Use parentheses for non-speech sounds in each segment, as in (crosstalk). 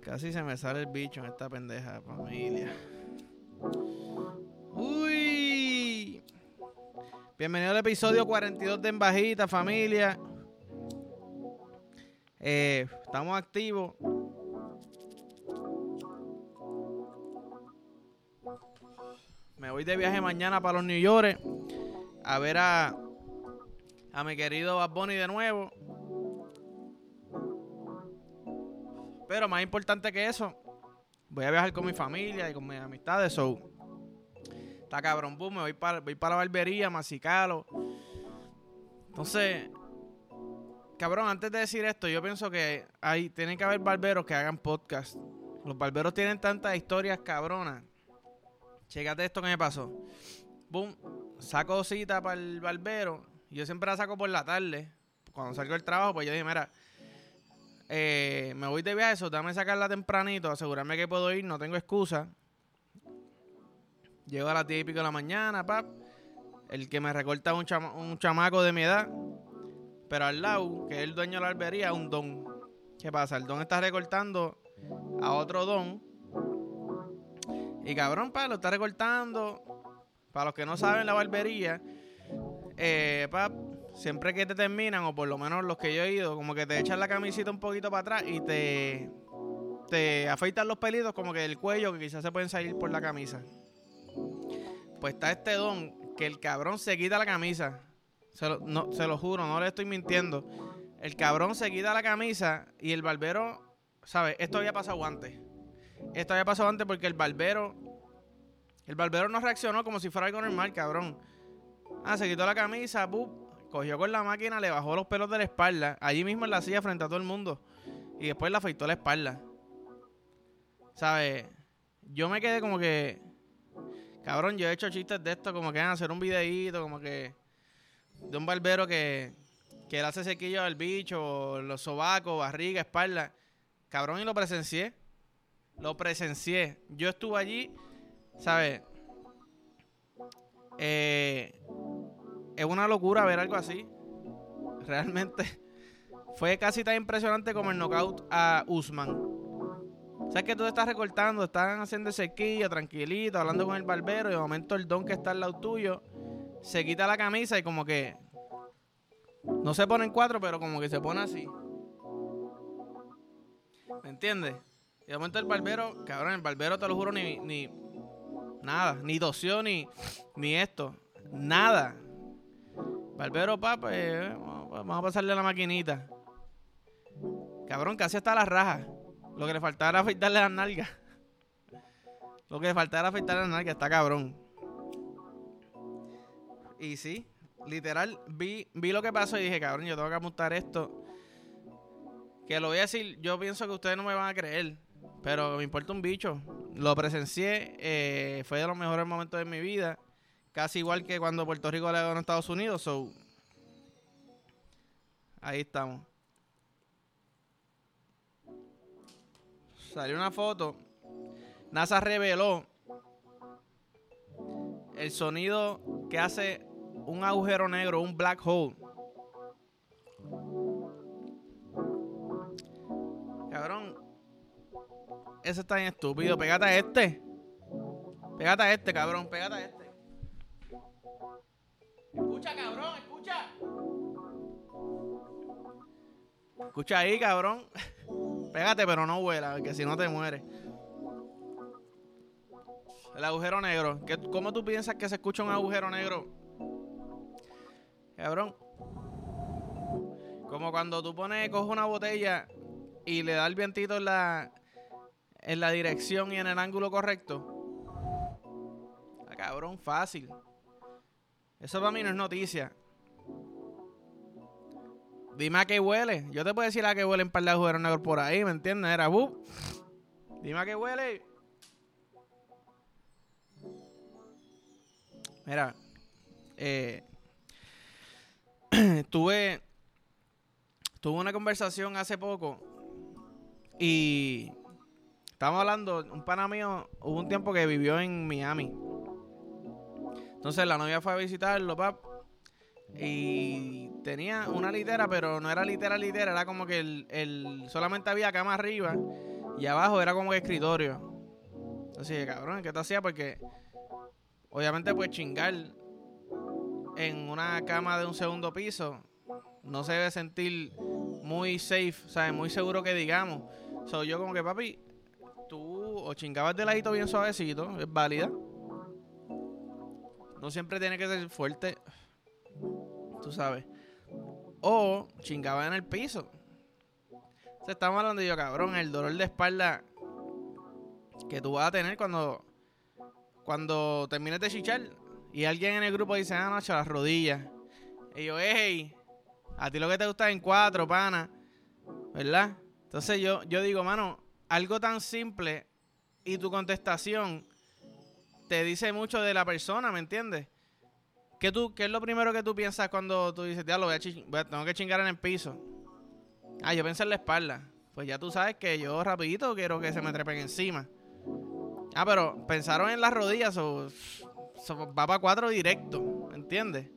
Casi se me sale el bicho en esta pendeja familia. Uy. Bienvenido al episodio 42 de En Bajita, familia. Eh, estamos activos. Me voy de viaje mañana para los New York a ver a, a mi querido Bad Bunny de nuevo. Pero más importante que eso, voy a viajar con mi familia y con mis amistades. So, está cabrón, boom, me voy para, voy para la barbería, masicalo. Entonces, cabrón, antes de decir esto, yo pienso que hay, tienen que haber barberos que hagan podcast. Los barberos tienen tantas historias cabronas. Chécate esto que me pasó. Boom, saco cita para el barbero. Yo siempre la saco por la tarde. Cuando salgo del trabajo, pues yo dije, mira, eh, me voy de viaje, eso, dame sacarla tempranito, asegurarme que puedo ir, no tengo excusa. Llego a las 10 y pico de la mañana, pap. El que me recorta un, un chamaco de mi edad. Pero al lado, que es el dueño de la barbería, un don. ¿Qué pasa? El don está recortando a otro don. Y cabrón, pa, lo está recortando. Para los que no saben la barbería, eh, pap, siempre que te terminan, o por lo menos los que yo he ido, como que te echan la camisita un poquito para atrás y te, te afeitan los pelitos, como que el cuello, que quizás se pueden salir por la camisa. Pues está este don, que el cabrón se quita la camisa. Se lo, no, se lo juro, no le estoy mintiendo. El cabrón se quita la camisa y el barbero, ¿sabes? Esto había pasado antes. Esto había pasado antes porque el barbero, el barbero no reaccionó como si fuera algo normal, cabrón. Ah, se quitó la camisa, ¡bup! cogió con la máquina, le bajó los pelos de la espalda, allí mismo en la silla frente a todo el mundo. Y después le afeitó la espalda. ¿Sabes? Yo me quedé como que. Cabrón, yo he hecho chistes de esto, como que van a hacer un videíto, como que. De un barbero que. Que él hace sequillo al bicho, los sobacos, barriga, espalda. Cabrón, y lo presencié. Lo presencié. Yo estuve allí, ¿sabes? Eh, es una locura ver algo así. Realmente (laughs) fue casi tan impresionante como el knockout a Usman. Sabes que tú te estás recortando, están haciendo sequilla, tranquilito, hablando con el barbero, y de momento el don que está al lado tuyo se quita la camisa y como que no se pone en cuatro, pero como que se pone así. ¿Me entiendes? Y de momento el barbero, cabrón, el barbero te lo juro, ni, ni nada, ni tosió, ni, ni esto, nada. Barbero, papá, eh, vamos a pasarle la maquinita. Cabrón, casi hasta la raja. Lo que le faltaba era afeitarle las nalgas. Lo que le faltaba era afeitarle las nalgas, está cabrón. Y sí, literal, vi, vi lo que pasó y dije, cabrón, yo tengo que apuntar esto. Que lo voy a decir, yo pienso que ustedes no me van a creer. Pero me importa un bicho. Lo presencié, eh, fue de los mejores momentos de mi vida. Casi igual que cuando Puerto Rico le ganó a Estados Unidos. So, ahí estamos. Salió una foto. NASA reveló el sonido que hace un agujero negro, un black hole. Cabrón. Ese está bien estúpido. Pégate a este. Pégate a este, cabrón. Pégate a este. Escucha, cabrón, escucha. Escucha ahí, cabrón. (laughs) Pégate, pero no vuela, porque si no te mueres. El agujero negro. ¿Cómo tú piensas que se escucha un agujero negro? Cabrón. Como cuando tú pones, coges una botella y le das el vientito en la, en la dirección y en el ángulo correcto. Ah, cabrón, fácil. Eso para mí no es noticia. Dime a qué huele. Yo te puedo decir a qué huele un par de agujeros negros por ahí, ¿me entiendes? Era bu. Dime a qué huele. Mira, eh, (clears throat) tuve, tuve una conversación hace poco y estamos hablando, un pana mío, hubo un tiempo que vivió en Miami. Entonces la novia fue a visitarlo, pap. Y tenía una litera, pero no era litera, litera, era como que el, el solamente había cama arriba y abajo era como que escritorio. Entonces, cabrón, ¿qué te hacía? Porque obviamente pues chingar en una cama de un segundo piso no se debe sentir muy safe, ¿sabes? Muy seguro que digamos. Soy yo como que, papi, tú o chingabas de ladito bien suavecito, es válida. No siempre tiene que ser fuerte, tú sabes. O chingaba en el piso. Se estamos hablando yo, cabrón, el dolor de espalda que tú vas a tener cuando cuando termines de chichar y alguien en el grupo dice, ah, no, las rodillas. Y yo, hey, a ti lo que te gusta es en cuatro, pana. ¿Verdad? Entonces yo, yo digo, mano, algo tan simple y tu contestación te dice mucho de la persona, ¿me entiendes? ¿Qué, tú, ¿Qué es lo primero que tú piensas cuando tú dices, ya lo voy a, tengo que chingar en el piso? Ah, yo pensé en la espalda. Pues ya tú sabes que yo rapidito quiero que se me trepen encima. Ah, pero pensaron en las rodillas, o va para cuatro directo, ¿entiendes?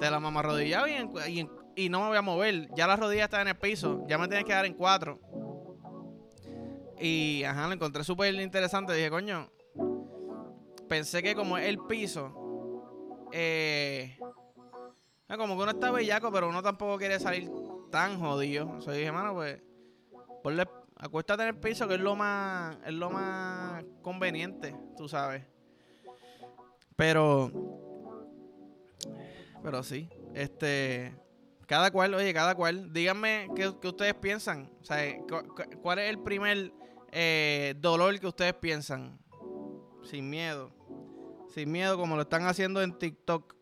De la mamá rodilla y, y, no me voy a mover. Ya las rodillas están en el piso, ya me tienes que dar en cuatro. Y, ajá, lo encontré súper interesante. Dije, coño, pensé que como es el piso, eh, como que uno está bellaco, pero uno tampoco quiere salir tan jodido. O sea, dije, mano, pues, ponle Acuéstate en el piso, que es lo más, es lo más conveniente, tú sabes. Pero, pero sí, este, cada cual, oye, cada cual, díganme qué, ustedes piensan. O ¿cuál es el primer eh, dolor que ustedes piensan? Sin miedo. Sin miedo, como lo están haciendo en TikTok.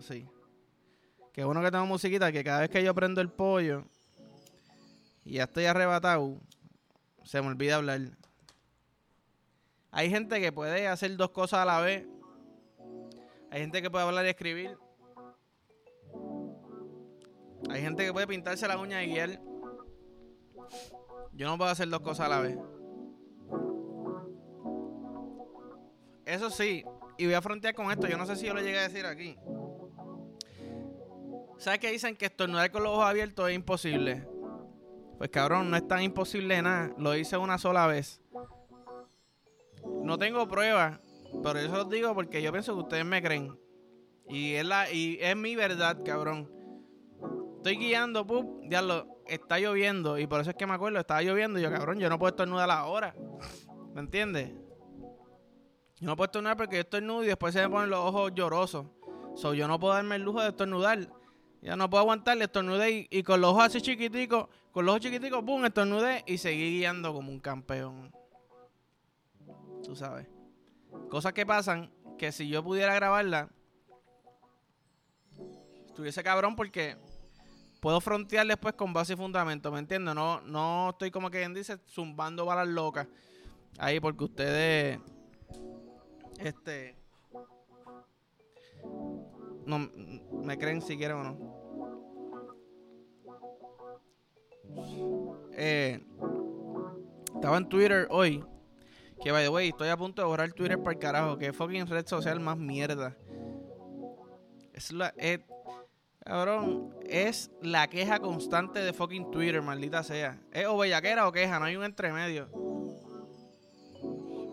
Sí. Qué bueno que tengo musiquita, que cada vez que yo prendo el pollo y ya estoy arrebatado, se me olvida hablar. Hay gente que puede hacer dos cosas a la vez. Hay gente que puede hablar y escribir. Hay gente que puede pintarse la uña y guiar. Yo no puedo hacer dos cosas a la vez. Eso sí, y voy a frontear con esto. Yo no sé si yo lo llegué a decir aquí. ¿Sabes qué dicen? Que estornudar con los ojos abiertos es imposible. Pues cabrón, no es tan imposible nada. Lo hice una sola vez. No tengo pruebas, pero yo se los digo porque yo pienso que ustedes me creen. Y es, la, y es mi verdad, cabrón. Estoy guiando, pup, diablo, está lloviendo. Y por eso es que me acuerdo, estaba lloviendo. Y yo, cabrón, yo no puedo estornudar ahora. ¿Me entiendes? Yo no puedo estornudar porque yo estornudo y después se me ponen los ojos llorosos. So, yo no puedo darme el lujo de estornudar. Ya no puedo aguantarle, estornudé y, con los ojos así chiquiticos, con los ojos chiquiticos, pum, estornudé y seguí guiando como un campeón. Tú sabes. Cosas que pasan que si yo pudiera grabarla, estuviese cabrón porque puedo frontear después con base y fundamento, ¿me entiendes? No, no estoy como quien dice zumbando balas locas ahí porque ustedes, este, no me creen si quieren o no. Eh, estaba en Twitter hoy. Que by the way, estoy a punto de borrar Twitter para el carajo. Que fucking red social más mierda. Es la. cabrón, es la queja constante de fucking Twitter, maldita sea. Es o bellaquera o queja, no hay un entremedio.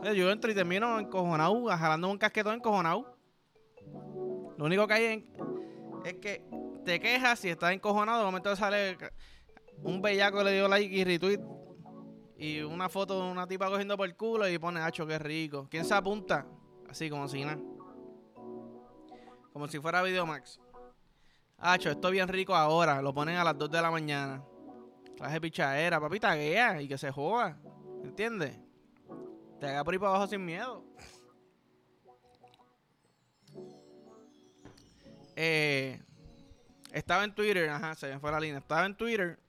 Yo entro y termino encojonado, jalando un casquetón encojonado. Lo único que hay es que te quejas y estás encojonado, de momento sale un bellaco le dio like y retweet y una foto de una tipa cogiendo por el culo y pone, hacho, qué rico. ¿Quién se apunta? Así como si nada. Como si fuera Videomax. Hacho, esto bien rico ahora. Lo ponen a las 2 de la mañana. Traje pichadera, papi, taguea y que se joda. ¿Entiendes? Te haga por ahí para abajo sin miedo. Eh, estaba en Twitter, ajá, se me fue la línea. Estaba en Twitter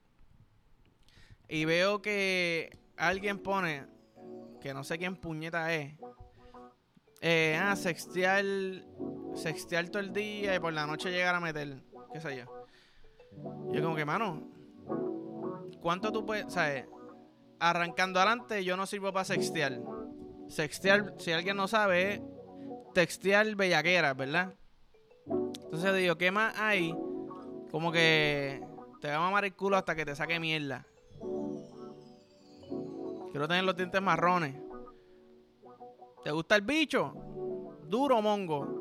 y veo que alguien pone, que no sé quién puñeta es, eh, ah, sextear, sextear todo el día y por la noche llegar a meter, qué sé yo. Yo como que, mano, ¿cuánto tú puedes, sabes? Arrancando adelante, yo no sirvo para sextear. Sextear, si alguien no sabe, es textear bellaqueras, ¿verdad? Entonces digo, ¿qué más hay? Como que te va a mamar el culo hasta que te saque mierda. Quiero tener los dientes marrones. ¿Te gusta el bicho? Duro, mongo.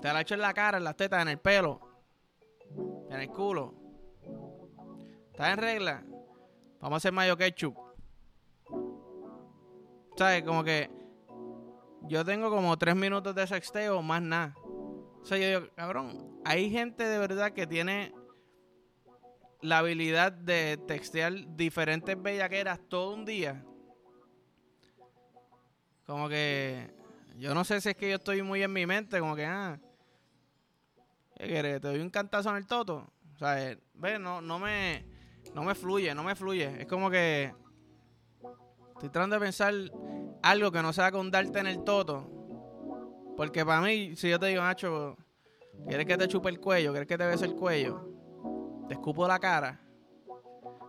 Te la echo en la cara, en las tetas, en el pelo. En el culo. ¿Estás en regla? Vamos a hacer mayo ketchup. ¿Sabes? Como que yo tengo como tres minutos de sexteo, más nada. O sea, yo digo, cabrón, hay gente de verdad que tiene la habilidad de textear diferentes bellaqueras todo un día. Como que yo no sé si es que yo estoy muy en mi mente, como que, ah, ¿qué quieres? ¿Te doy un cantazo en el toto? O sea, ve, no, no me, no me fluye, no me fluye. Es como que estoy tratando de pensar algo que no sea con darte en el toto. Porque para mí, si yo te digo, Nacho, ¿quieres que te chupe el cuello? ¿Quieres que te bese el cuello? te escupo la cara.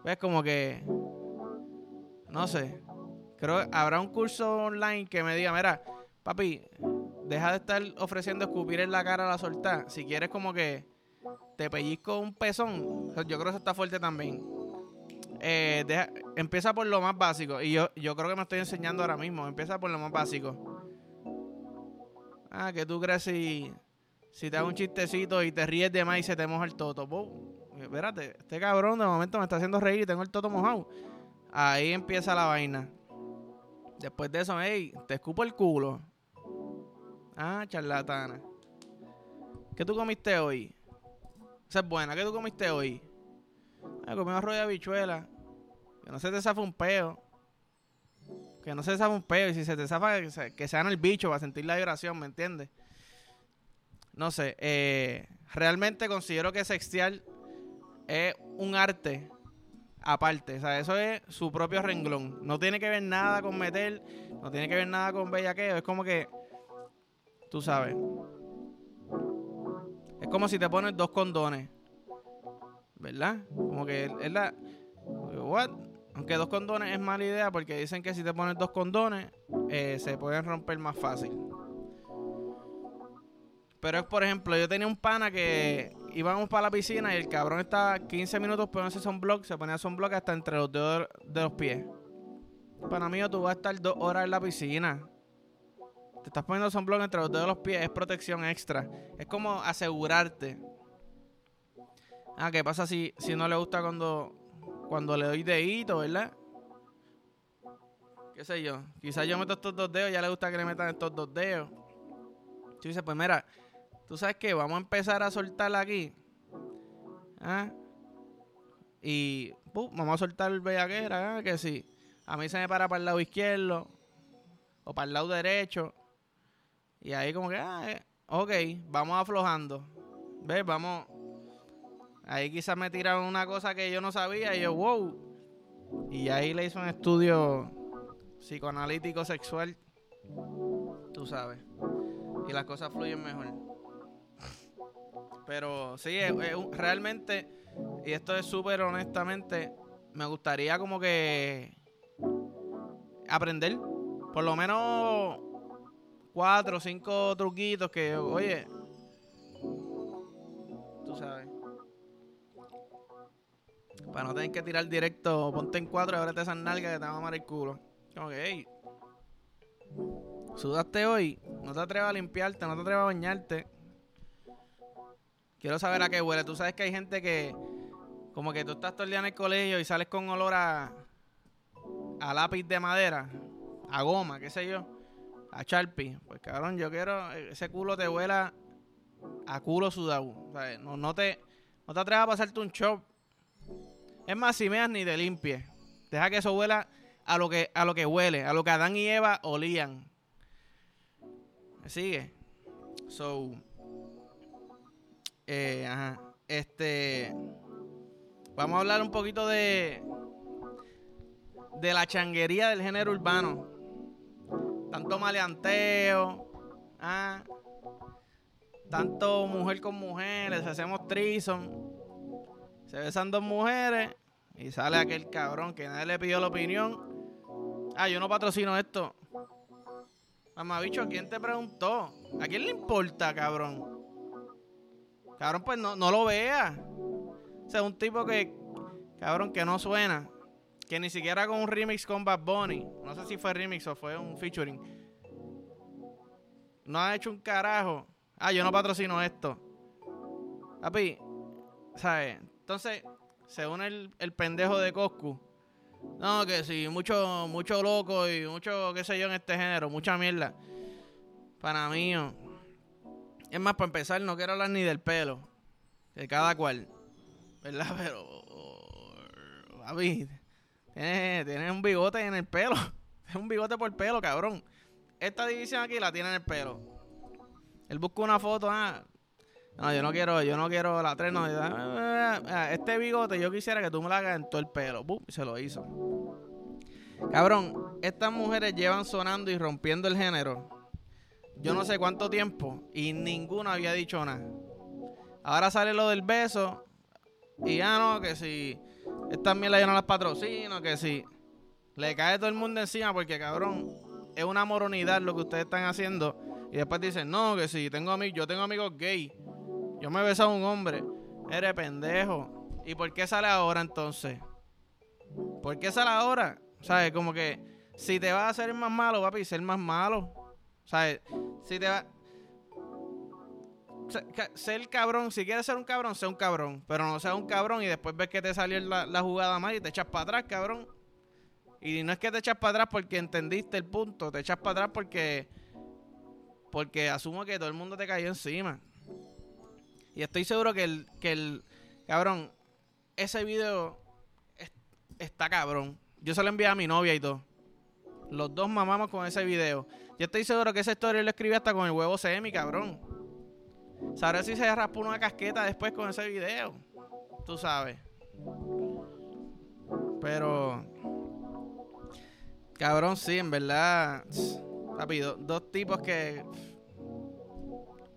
Ves como que, no sé, creo que habrá un curso online que me diga, mira, papi, deja de estar ofreciendo escupir en la cara a la soltar. Si quieres como que te pellizco un pezón, yo creo que eso está fuerte también. Eh, empieza por lo más básico. Y yo, yo creo que me estoy enseñando ahora mismo. Empieza por lo más básico. Ah, que tú crees si, si te hago un chistecito y te ríes de más y se te moja el toto espérate, este cabrón de momento me está haciendo reír y tengo el toto mojado. Ahí empieza la vaina. Después de eso, hey, te escupo el culo. Ah, charlatana. ¿Qué tú comiste hoy? Esa es buena. ¿Qué tú comiste hoy? Ah, comí arroz de habichuela. Que no se te zafa un peo. Que no se te zafa un peo. Y si se te zafa, que se, que el bicho para sentir la vibración, ¿me entiendes? No sé. Eh, realmente considero que sextial es un arte aparte. O sea, eso es su propio renglón. No tiene que ver nada con meter, no tiene que ver nada con bellaqueo. Es como que, tú sabes. Es como si te pones dos condones. ¿Verdad? Como que es la... Aunque dos condones es mala idea porque dicen que si te pones dos condones eh, se pueden romper más fácil. Pero es, por ejemplo, yo tenía un pana que íbamos para la piscina y el cabrón estaba 15 minutos poniéndose sunblock, se ponía sunblock hasta entre los dedos de los pies. Para mí, tú vas a estar dos horas en la piscina. Te estás poniendo sunblock entre los dedos de los pies, es protección extra. Es como asegurarte. Ah, ¿qué pasa si, si no le gusta cuando, cuando le doy dedito, verdad? ¿Qué sé yo? Quizás yo meto estos dos dedos, ya le gusta que le metan estos dos dedos. Tú dices, pues mira, tú sabes que vamos a empezar a soltar aquí. ¿Ah? Y vamos a soltar el bellaquera, ¿ah? que si a mí se me para para el lado izquierdo o para el lado derecho. Y ahí como que, ah, eh, ok, vamos aflojando. ¿Ves? Vamos. Ahí quizás me tiraron una cosa que yo no sabía y yo, wow. Y ahí le hizo un estudio psicoanalítico sexual. Tú sabes. Y las cosas fluyen mejor. Pero sí, realmente, y esto es súper honestamente, me gustaría como que aprender por lo menos cuatro o cinco truquitos que, oye, tú sabes. Para no tener que tirar directo, ponte en cuatro y ábrete esas nalgas que te van a amar el culo. Hey, sudaste hoy, no te atrevas a limpiarte, no te atrevas a bañarte. Quiero saber a qué huele. Tú sabes que hay gente que, como que tú estás todo el día en el colegio y sales con olor a, a lápiz de madera, a goma, qué sé yo, a Sharpie. Pues cabrón, yo quiero, ese culo te huela a culo sudado. no, no, te, no te atrevas a pasarte un chop. Es más, si meas ni te limpies. Deja que eso huela a lo que, a lo que huele, a lo que Adán y Eva olían. ¿Me sigue? So, eh, ajá. Este. Vamos a hablar un poquito de. De la changuería del género urbano. Tanto maleanteo. Ah, tanto mujer con mujeres. Hacemos trison. Se besan dos mujeres. Y sale aquel cabrón que nadie le pidió la opinión. Ah, yo no patrocino esto. Mamabicho, ¿quién te preguntó? ¿A quién le importa, cabrón? Cabrón, pues no, no lo vea. O sea, un tipo que, cabrón, que no suena. Que ni siquiera con un remix con Bad Bunny. No sé si fue remix o fue un featuring. No ha hecho un carajo. Ah, yo no patrocino esto. Papi, ¿sabes? Entonces, se une el, el pendejo de Coscu. No, que sí, mucho, mucho loco y mucho, qué sé yo, en este género, mucha mierda. Para mí, es más, para empezar, no quiero hablar ni del pelo. De cada cual. ¿Verdad? (laughs) Pero. Papi, tienes, un bigote en el pelo. (laughs) Es un bigote por pelo, cabrón. Esta división aquí la tiene en el pelo. Él busca una foto, ah. No, yo no quiero, yo no quiero la tres, no. Este bigote yo quisiera que tú me lo hagas en todo el pelo. Y se lo hizo. Cabrón, estas mujeres llevan sonando y rompiendo el género. Yo no sé cuánto tiempo y ninguna había dicho nada. Ahora sale lo del beso y ya no, que si estas mierdas yo no las patrocino, que si le cae todo el mundo encima porque cabrón, es una moronidad lo que ustedes están haciendo. Y después dicen, no, que si tengo amigos, yo tengo amigos gay. Yo me he besado a un hombre. Eres pendejo. ¿Y por qué sale ahora entonces? ¿Por qué sale ahora? ¿Sabes? Como que si te vas a hacer más malo, papi, ser más malo. ¿Sabes? Si te va. Ser cabrón, si quieres ser un cabrón, sé un cabrón. Pero no seas un cabrón y después ves que te salió la, jugada mal y te echas para atrás, cabrón. Y no es que te echas para atrás porque entendiste el punto, te echas para atrás porque. Porque asumo que todo el mundo te cayó encima. Y estoy seguro que el. Que el cabrón, ese video está cabrón. Yo se lo envié a mi novia y todo. Los dos mamamos con ese video. Yo estoy seguro que esa historia lo escribí hasta con el huevo semi, cabrón. Sabrá si se raspó una casqueta después con ese video. Tú sabes. Pero. Cabrón, sí, en verdad. Papi, dos tipos que.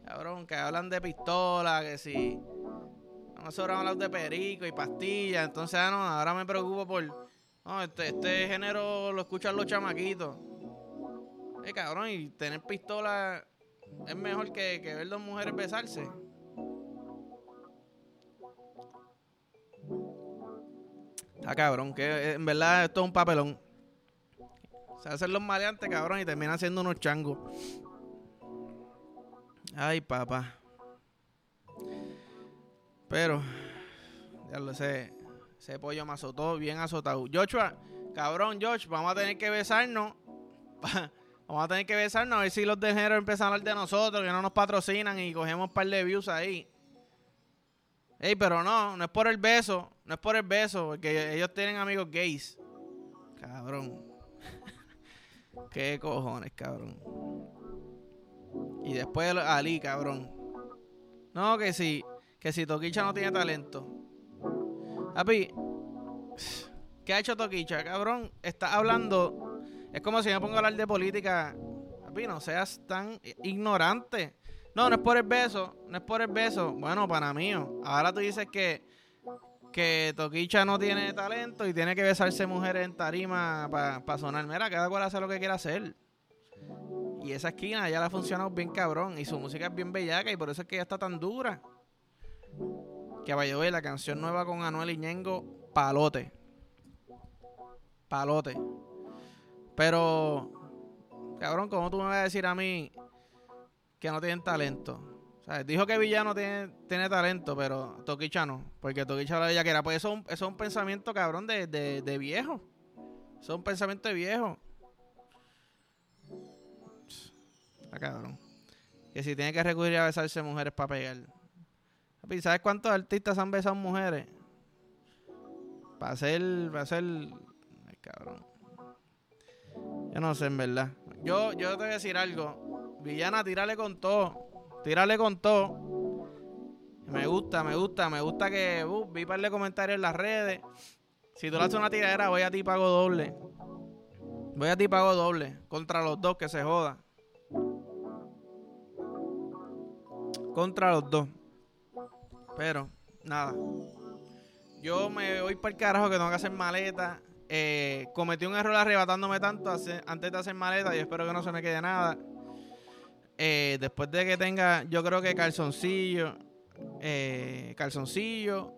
Cabrón, que hablan de pistola, que si. Nosotros hablamos de perico y pastillas. Entonces, ah, no, ahora me preocupo por. No, este, este género lo escuchan los chamaquitos. Eh, cabrón, y tener pistola es mejor que, ver dos mujeres besarse. Está cabrón, que eh, en verdad esto es un papelón. Se hacen los maleantes, cabrón, y terminan siendo unos changos. Ay, papá. Pero, ya lo sé. Ese pollo me azotó bien azotado. Joshua, cabrón, Josh, vamos a tener que besarnos. (laughs) Vamos a tener que besarnos a ver si los de género empiezan a hablar de nosotros, que no nos patrocinan y cogemos un par de views ahí. Ey, pero no, no es por el beso, no es por el beso, porque ellos tienen amigos gays. Cabrón. (laughs) Qué cojones, cabrón. Y después Ali, cabrón. No, que si, que si Toquicha no tiene talento. Papi, ¿qué ha hecho Toquicha, cabrón? Está hablando es como si me pongo a hablar de política. Papi, no seas tan ignorante. No, no es por el beso. No es por el beso. Bueno, para mí. Ahora tú dices que, que Toquicha no tiene talento y tiene que besarse mujeres en tarima para sonar. Mira, cada cual hace lo que quiera hacer. Y esa esquina ya la ha funcionado bien cabrón. Y su música es bien bellaca y por eso es que ya está tan dura. Que vaya la canción nueva con Anuel y Palote. Palote. Pero, cabrón, ¿cómo tú me vas a decir a mí que no tienen talento? O sea, dijo que Villano tiene, talento, pero Toquicha no. Porque Toquicha la era. Pues eso, es un pensamiento, cabrón, de, de, viejo. Eso es un pensamiento de viejo. Cabrón. Que si tiene que recurrir a besarse mujeres para pegar. ¿Sabes cuántos artistas han besado mujeres? Para hacer. Para hacer. Ay, cabrón. Yo no sé, en verdad. Yo, yo te voy a decir algo. Villana, tírale con todo. Tírale con todo. Me gusta, me gusta, me gusta que uh, vi par de comentarios en las redes. Si tú le haces una tiradera, voy a ti pago doble. Voy a ti pago doble. Contra los dos, que se joda. Contra los dos. Pero, nada. Yo me voy para el carajo que tengo que hacer maleta Eh, cometí un error arrebatándome tanto antes de hacer maleta y espero que no se me quede nada. Eh, después de que tenga, yo creo que calzoncillo, eh, calzoncillo,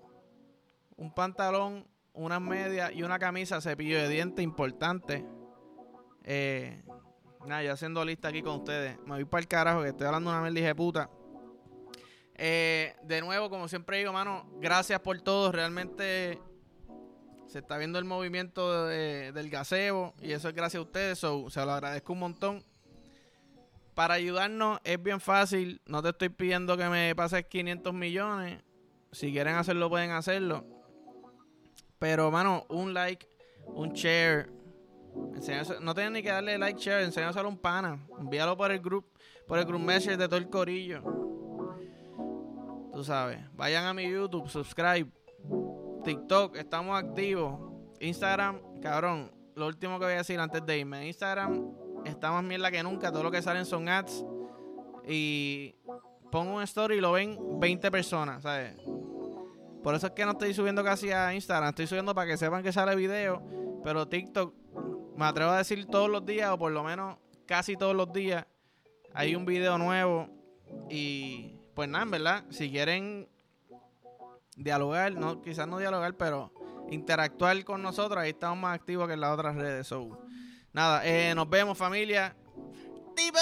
un pantalón, unas medias y una camisa, cepillo de dientes importante. Eh, nada, yo haciendo lista aquí con ustedes. Me voy para el carajo que estoy hablando una mierda de puta. Eh, de nuevo, como siempre digo, mano, gracias por todo. Realmente se está viendo el movimiento del gaseo y eso es gracias a ustedes. se lo agradezco un montón. Para ayudarnos es bien fácil. No te estoy pidiendo que me pases 500 millones. Si quieren hacerlo, pueden hacerlo. Pero, mano, un like, un share. no tienen ni que darle like, share. Enséñaselo a un pana. Envíalo por el group, por el group message de todo el corillo. Tú sabes. Vayan a mi YouTube, subscribe. TikTok, estamos activos. Instagram, cabrón. Lo último que voy a decir antes de irme. Instagram está más mierda que nunca. Todo lo que salen son ads. Y pongo un story y lo ven 20 personas, ¿sabes? Por eso es que no estoy subiendo casi a Instagram. Estoy subiendo para que sepan que sale video. Pero TikTok, me atrevo a decir todos los días, o por lo menos casi todos los días, hay un video nuevo. Y pues nada, ¿verdad? Si quieren dialogar, no, quizás no dialogar, pero interactuar con nosotros, ahí estamos más activos que en las otras redes. So, Nada, eh, nos vemos familia. ¡Tipo!